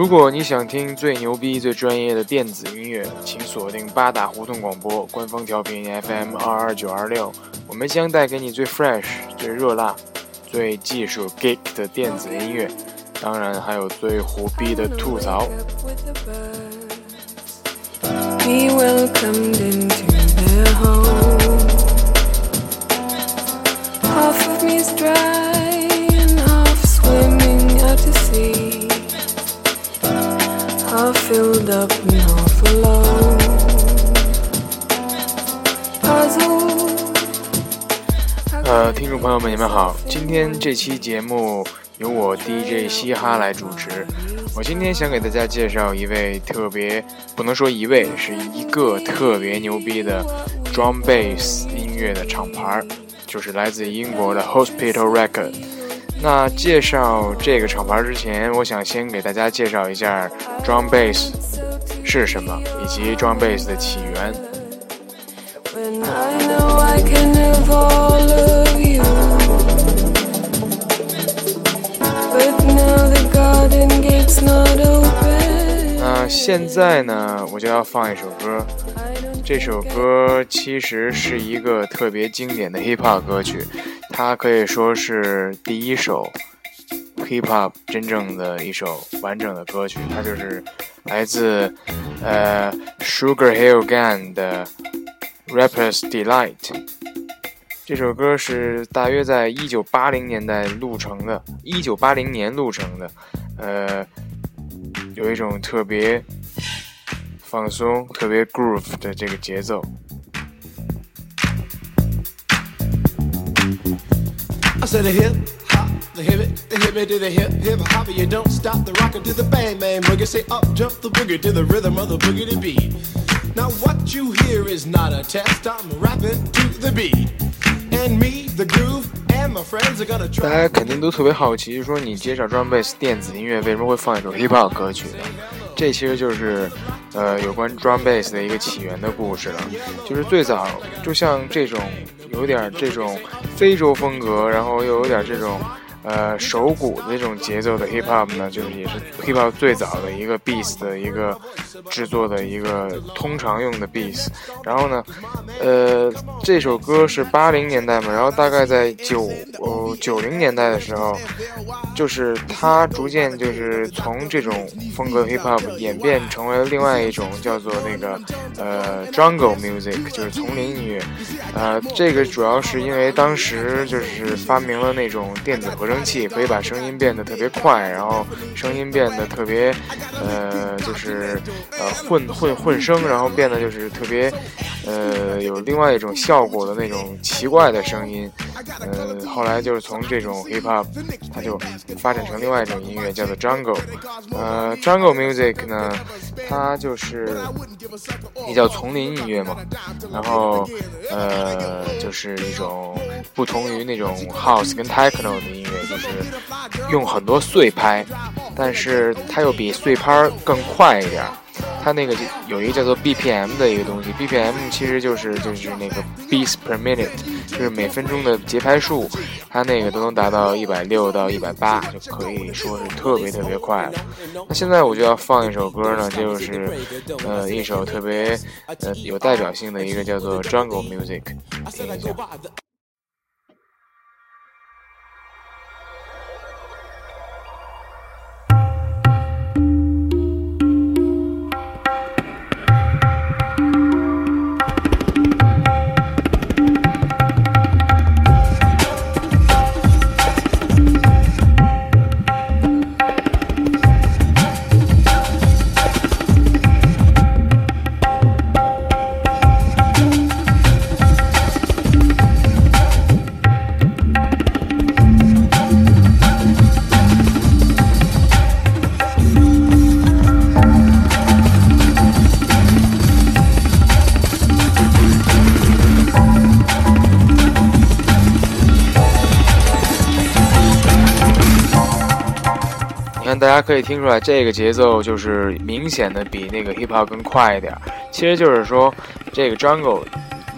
如果你想听最牛逼、最专业的电子音乐，请锁定八大胡同广播官方调频 FM 二二九二六，我们将带给你最 fresh、最热辣、最技术 geek 的电子音乐，当然还有最虎逼的吐槽。呃，听众朋友们，你们好！今天这期节目由我 DJ 嘻哈来主持。我今天想给大家介绍一位特别，不能说一位，是一个特别牛逼的 drum bass 音乐的厂牌，就是来自英国的 Hospital Record。那介绍这个厂牌之前，我想先给大家介绍一下 drum bass 是什么，以及 drum bass 的起源。那现在呢，我就要放一首歌。这首歌其实是一个特别经典的 hip hop 歌曲，它可以说是第一首 hip hop 真正的一首完整的歌曲。它就是来自呃 Sugar Hill Gang 的 Rapper's Delight。这首歌是大约在一九八零年代录成的，一九八零年录成的，呃，有一种特别放松、特别 groove 的这个节奏。大家肯定都特别好奇，就说你介绍 drum bass 电子音乐为什么会放一首 hip hop 歌曲呢？这其实就是，呃，有关 drum bass 的一个起源的故事了。就是最早，就像这种有点这种非洲风格，然后又有点这种。呃，手鼓的这种节奏的 hip hop 呢，就是也是 hip hop 最早的一个 beats 的一个制作的一个通常用的 beats。然后呢，呃，这首歌是八零年代嘛，然后大概在九呃九零年代的时候，就是它逐渐就是从这种风格 hip hop 演变成为了另外一种叫做那个呃 jungle music，就是丛林音乐。呃，这个主要是因为当时就是发明了那种电子合。声器可以把声音变得特别快，然后声音变得特别，呃，就是呃混混混声，然后变得就是特别，呃，有另外一种效果的那种奇怪的声音。呃，后来就是从这种 hip hop，它就发展成另外一种音乐，叫做 jungle。呃，jungle music 呢，它就是也叫丛林音乐嘛。然后，呃，就是一种不同于那种 house 跟 techno 的音乐。就是用很多碎拍，但是它又比碎拍更快一点。它那个就有一个叫做 BPM 的一个东西，BPM 其实就是就是那个 beats per minute，就是每分钟的节拍数，它那个都能达到一百六到一百八，就可以说是特别特别快了。那现在我就要放一首歌呢，就是呃一首特别呃有代表性的一个叫做 Jungle Music，听一下。大家可以听出来，这个节奏就是明显的比那个 hip hop 更快一点。其实就是说，这个 jungle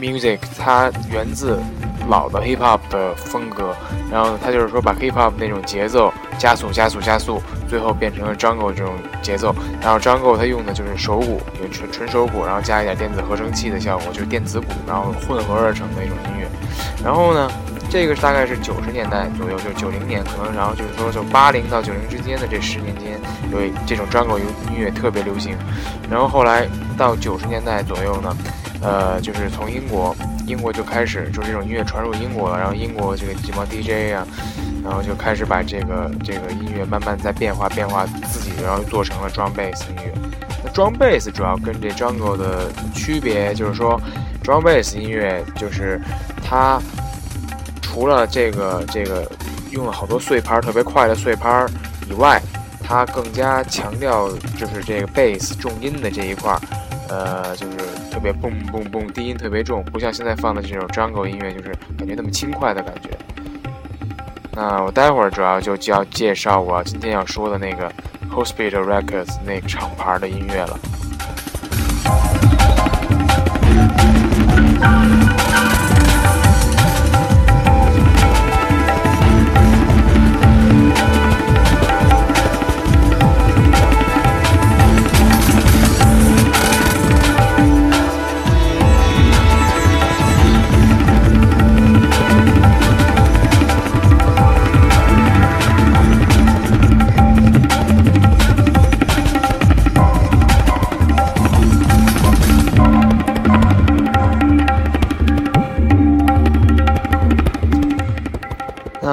music 它源自老的 hip hop 的风格，然后它就是说把 hip hop 那种节奏加速、加速、加速，最后变成了 jungle 这种节奏。然后 jungle 它用的就是手鼓，就纯纯手鼓，然后加一点电子合成器的效果，就是电子鼓，然后混合而成的一种音乐。然后呢，这个大概是九十年代左右，就是九零年，可能然后就是说就八零到九零之间的这十年间，有这种 jungle 音乐特别流行。然后后来到九十年代左右呢。呃，就是从英国，英国就开始就这种音乐传入英国了，然后英国这个几帮 DJ 啊，然后就开始把这个这个音乐慢慢在变化变化自己，然后做成了 drum bass 音乐。那 drum bass 主要跟这 jungle 的区别就是说，drum bass 音乐就是它除了这个这个用了好多碎拍特别快的碎拍以外，它更加强调就是这个 bass 重音的这一块儿。呃，就是特别蹦蹦蹦，低音特别重，不像现在放的这种 jungle 音乐，就是感觉那么轻快的感觉。那我待会儿主要就就要介绍我今天要说的那个 Hospital Records 那个厂牌的音乐了。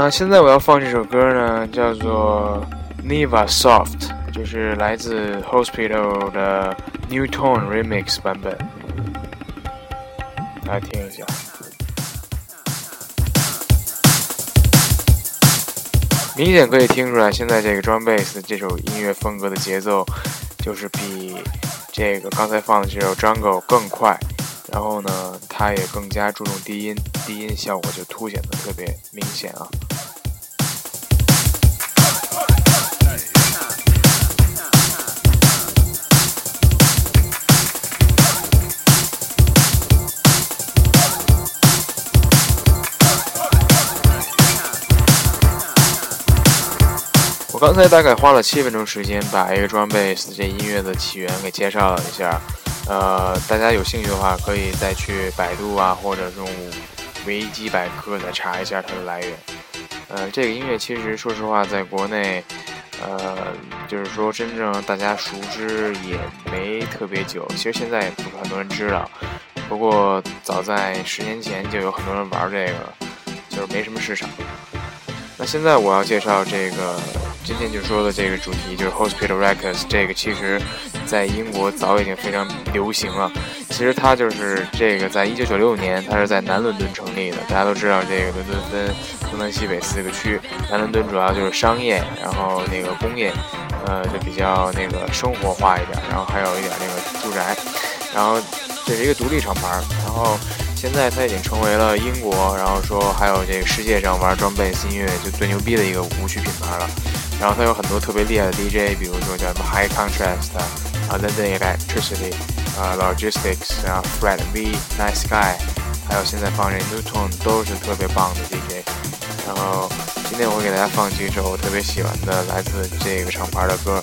现在我要放这首歌呢，叫做《Neva Soft》，就是来自 Hospital 的 New Tone Remix 版本，大家听一下。明显可以听出来，现在这个 Drum Bass 这首音乐风格的节奏，就是比这个刚才放的这首 Jungle 更快。然后呢，它也更加注重低音，低音效果就凸显的特别明显啊。刚才大概花了七分钟时间，把一个 drum bass 这音乐的起源给介绍了一下。呃，大家有兴趣的话，可以再去百度啊，或者用维基百科再查一下它的来源。呃，这个音乐其实说实话，在国内，呃，就是说真正大家熟知也没特别久。其实现在也不是很多人知道，不过早在十年前就有很多人玩这个，就是没什么市场。那现在我要介绍这个。今天就说的这个主题就是 Hospital Records，这个其实，在英国早已经非常流行了。其实它就是这个，在一九九六年，它是在南伦敦成立的。大家都知道，这个伦敦分东南西北四个区，南伦敦主要就是商业，然后那个工业，呃，就比较那个生活化一点，然后还有一点那个住宅。然后这是一个独立厂牌，然后现在它已经成为了英国，然后说还有这个世界上玩装备音乐就最牛逼的一个舞曲品牌了。然后它有很多特别厉害的 DJ，比如说叫什么 High Contrast 啊，London Electricity 啊，Logistics 啊，Fred V，Nice Guy，还有现在放这 New Tone 都是特别棒的 DJ。然后今天我会给大家放几首我特别喜欢的来自这个厂牌的歌。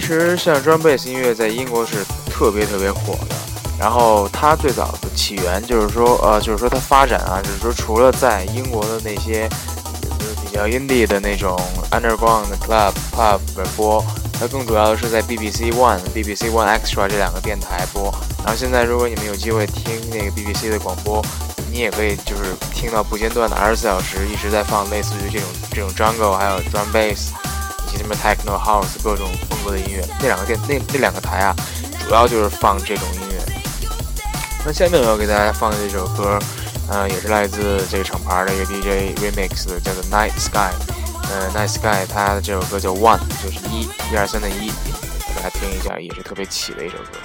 其实像 drum bass 音乐在英国是特别特别火的。然后它最早的起源就是说，呃，就是说它发展啊，就是说除了在英国的那些就是比较 indie 的那种 underground club pub 播，它更主要的是在 BBC One、BBC One Extra 这两个电台播。然后现在如果你们有机会听那个 BBC 的广播，你也可以就是听到不间断的二十四小时一直在放类似于这种这种 jungle 还有 drum bass 什么 techno house 各种风格的音乐。那两个电那那两个台啊，主要就是放这种音乐。那下面我要给大家放的这首歌，呃，也是来自这个厂牌的一个 DJ remix，叫做 Night Sky。呃，Night Sky，它的这首歌叫 One，就是一，一二三的一，大家听一下，也是特别起的一首歌。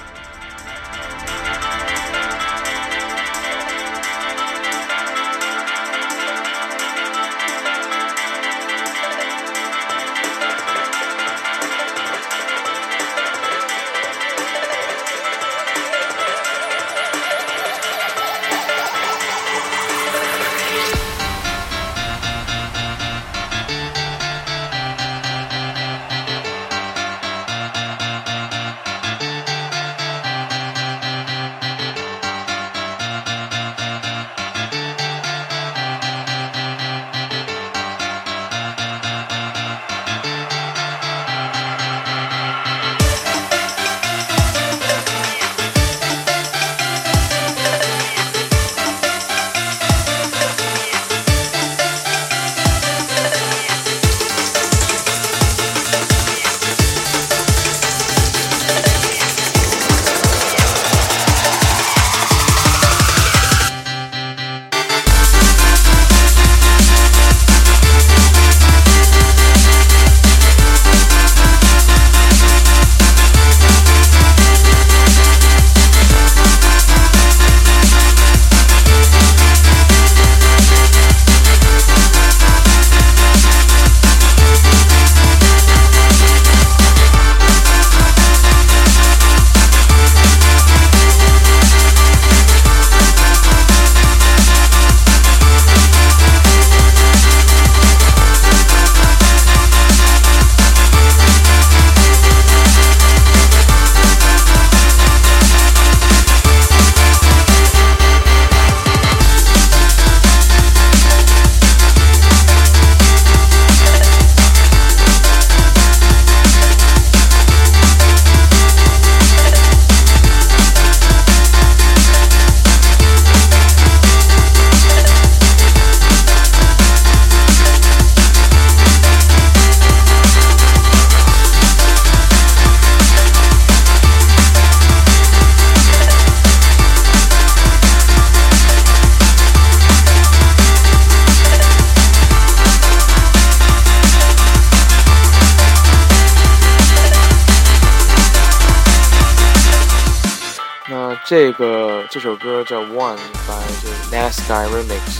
这首歌叫《One》by 就是 n a s k y Remix，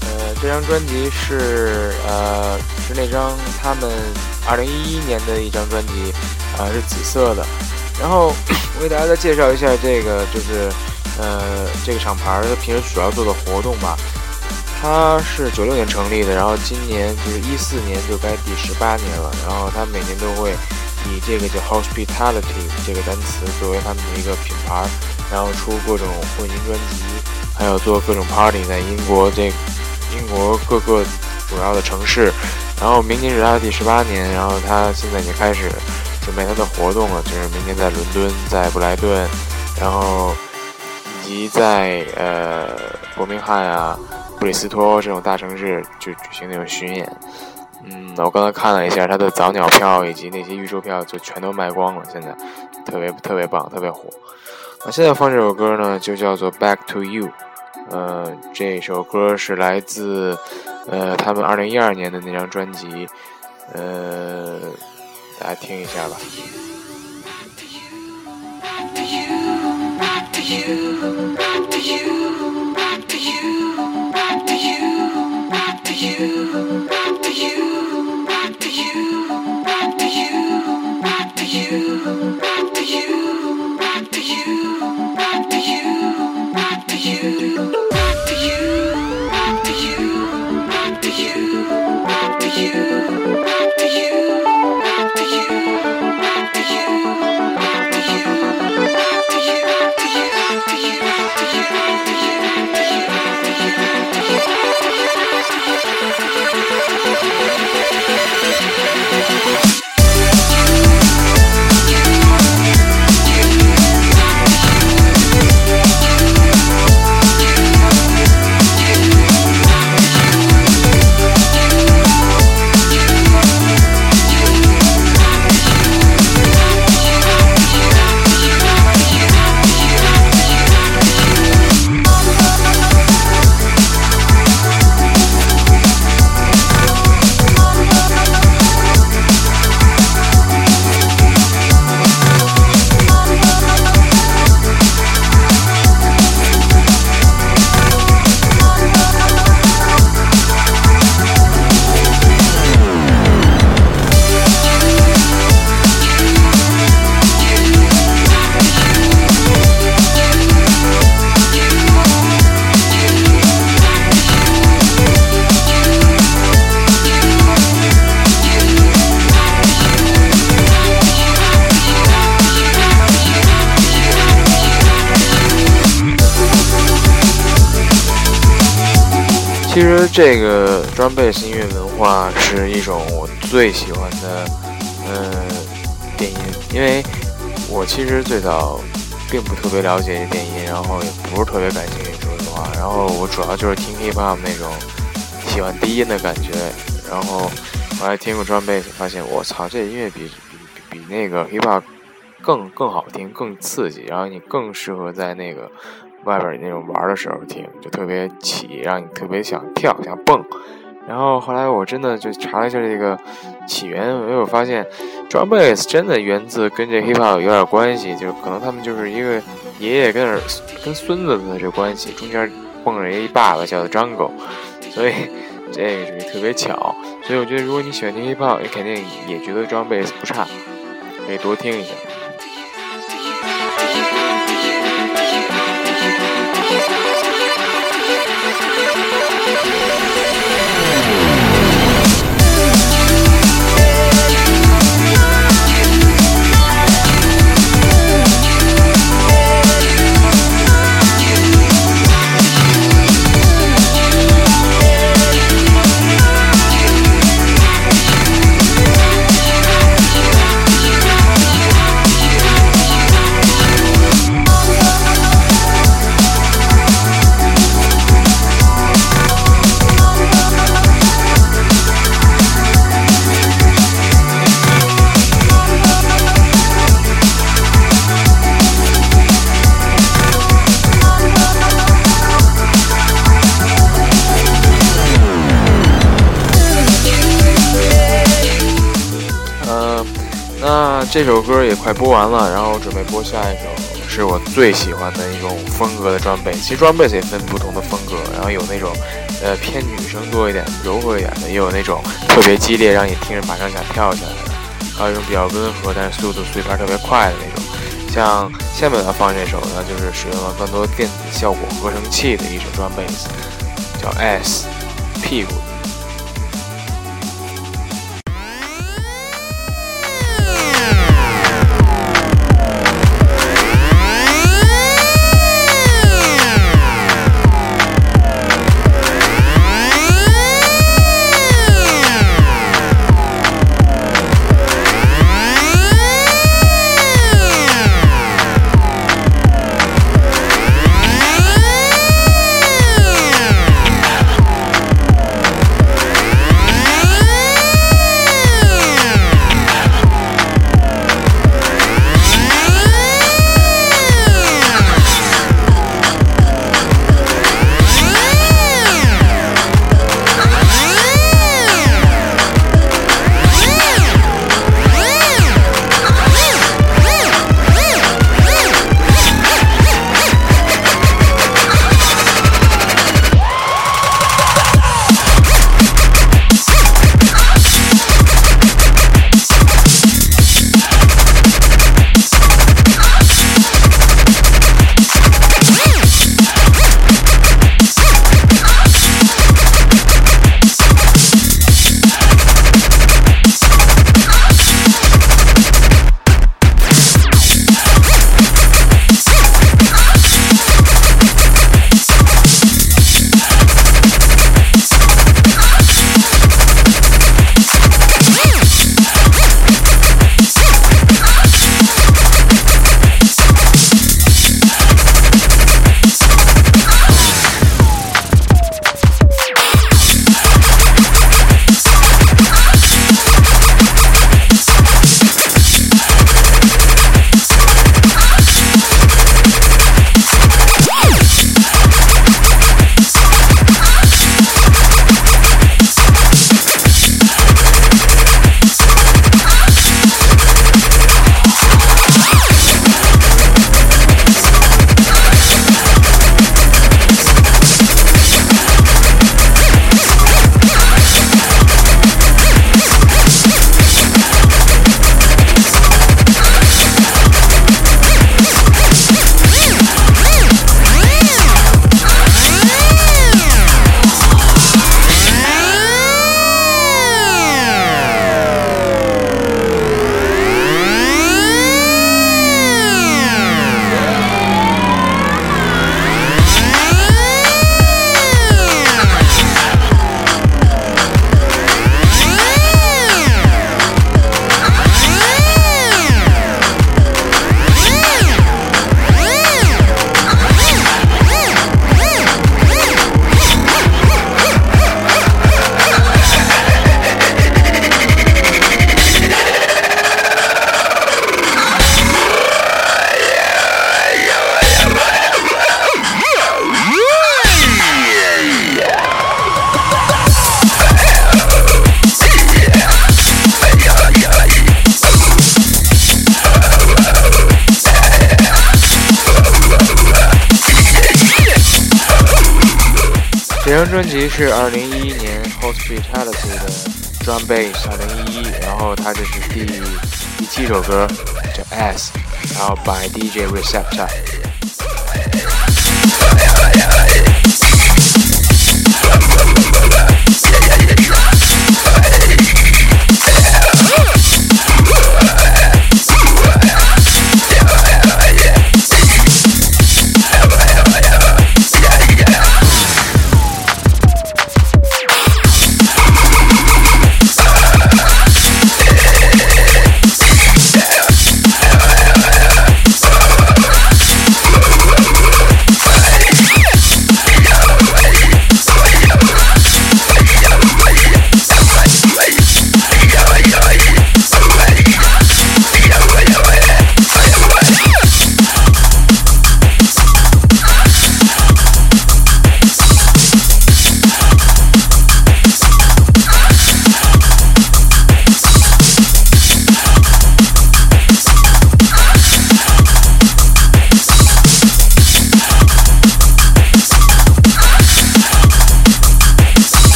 呃，这张专辑是呃是那张他们二零一一年的一张专辑，啊是紫色的。然后我给大家再介绍一下这个就是呃这个厂牌它平时主要做的活动吧。它是九六年成立的，然后今年就是一四年就该第十八年了。然后它每年都会以这个叫 Hospitality 这个单词作为他们的一个品牌。然后出各种混音专辑，还有做各种 party，在英国这英国各个主要的城市。然后明年是他的第十八年，然后他现在已经开始准备他的活动了，就是明年在伦敦、在布莱顿，然后以及在呃伯明翰啊、布里斯托这种大城市就举行那种巡演。嗯，我刚才看了一下他的早鸟票以及那些预售票，就全都卖光了，现在特别特别棒，特别火。那现在放这首歌呢，就叫做《Back to You》。呃，这首歌是来自呃他们二零一二年的那张专辑。呃，大家听一下吧。you 其实这个 drum bass 音乐文化是一种我最喜欢的，嗯，电音，因为我其实最早并不特别了解电音，然后也不是特别感兴趣，说实话，然后我主要就是听 hip hop 那种喜欢低音的感觉，然后我还听过 drum bass，发现我操，这音乐比比比那个 hip hop 更更好听，更刺激，然后你更适合在那个。外边那种玩的时候听，就特别起，让你特别想跳想蹦。然后后来我真的就查了一下这个起源，因为我发现 drum bass 真的源自跟这 hip hop 有点关系，就可能他们就是一个爷爷跟儿跟孙子的这关系，中间蹦着一爸爸叫做 jungle，所以这个就特别巧。所以我觉得如果你喜欢听 hip hop，你肯定也觉得 drum bass 不差，可以多听一下。那这首歌也快播完了，然后准备播下一首，是我最喜欢的一种风格的装备。其实装备也分不同的风格，然后有那种，呃，偏女生多一点、柔和一点的，也有那种特别激烈，让你听着马上想跳起来的，还有一种比较温和，但是速度碎片特别快的那种。像下面要放这首呢，就是使用了更多电子效果合成器的一首装备，叫 S 屁股。专辑是二零一一年 Hospitality 的 Drum Bass 二零一一，然后它这是第第七首歌，叫 S，然后 by DJ Receptor。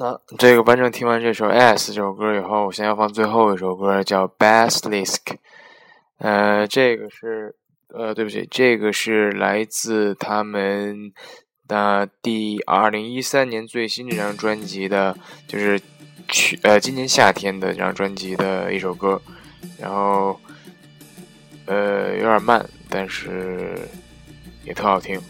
那这个完整听完这首《S》这首歌以后，我先要放最后一首歌，叫《Basilisk》。呃，这个是呃，对不起，这个是来自他们的第二零一三年最新这张专辑的，就是去呃今年夏天的这张专辑的一首歌。然后呃有点慢，但是也特好听。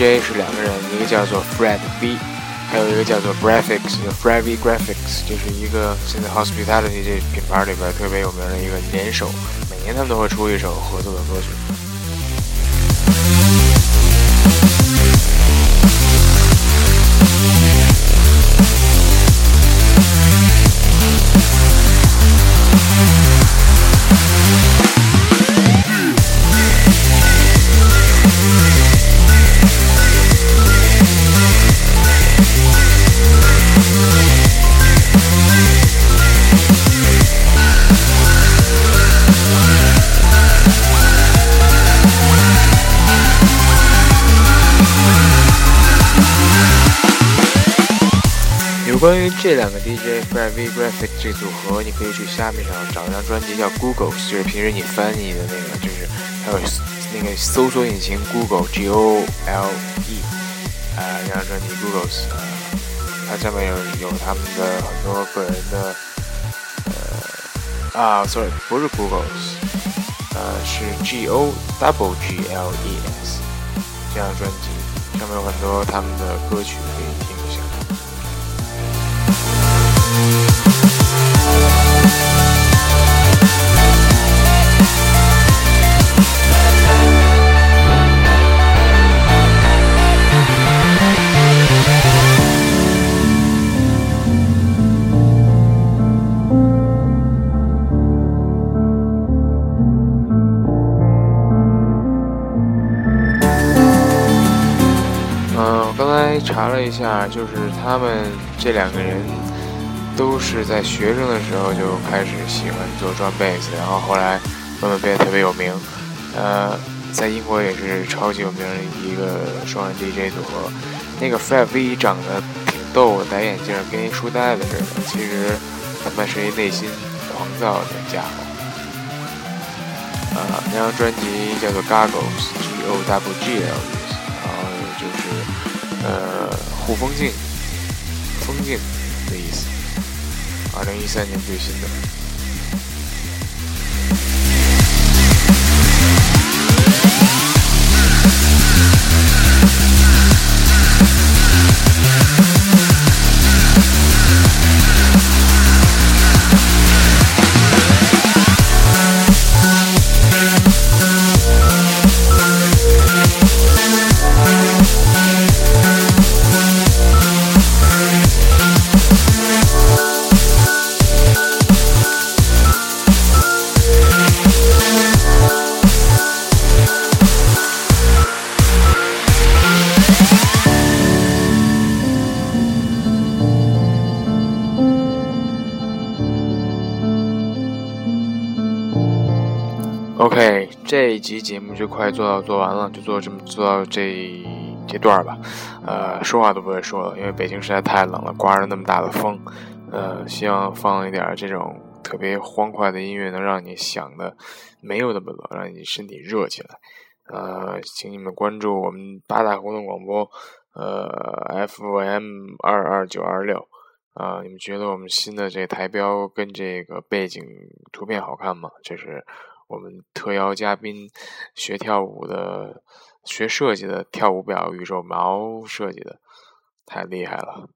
是两个人，一个叫做 Fred B，还有一个叫做 Graphics，叫 Freddy Graphics，就是一个现在 Hospitality 这品牌里边特别有名的一个联手，每年他们都会出一首合作的歌曲。这两个 DJ Fred V Graphic 这组合，你可以去虾米上找一张专辑叫 Google，就是平时你翻译的那个，就是还有那个搜索引擎 Google G O L E，啊，那张专辑 Google's，呃，它上面有有他们的很多个人的，呃，啊，sorry，不是 Google，呃，是 G O Double G L E S 这张专辑，上面有很多他们的歌曲可以一下，就是他们这两个人都是在学生的时候就开始喜欢做 drum bass，然后后来慢慢变得特别有名。呃，在英国也是超级有名的一个双人 DJ 组合。那个 Five V 长得挺逗，戴眼镜，跟一书呆子似的。其实他们是一内心狂躁的家伙。啊，那张专辑叫做 Goggles，G O W G L S，然后就是呃护风镜、风镜的意思。二零一三年最新的。这一集节目就快做到做完了，就做这么做到这这段吧。呃，说话都不会说了，因为北京实在太冷了，刮着那么大的风。呃，希望放一点这种特别欢快的音乐，能让你想的没有那么冷，让你身体热起来。呃，请你们关注我们八大活动广播，呃，FM 二二九二六。啊，你们觉得我们新的这台标跟这个背景图片好看吗？这是。我们特邀嘉宾学跳舞的、学设计的跳舞表宇宙毛设计的，太厉害了。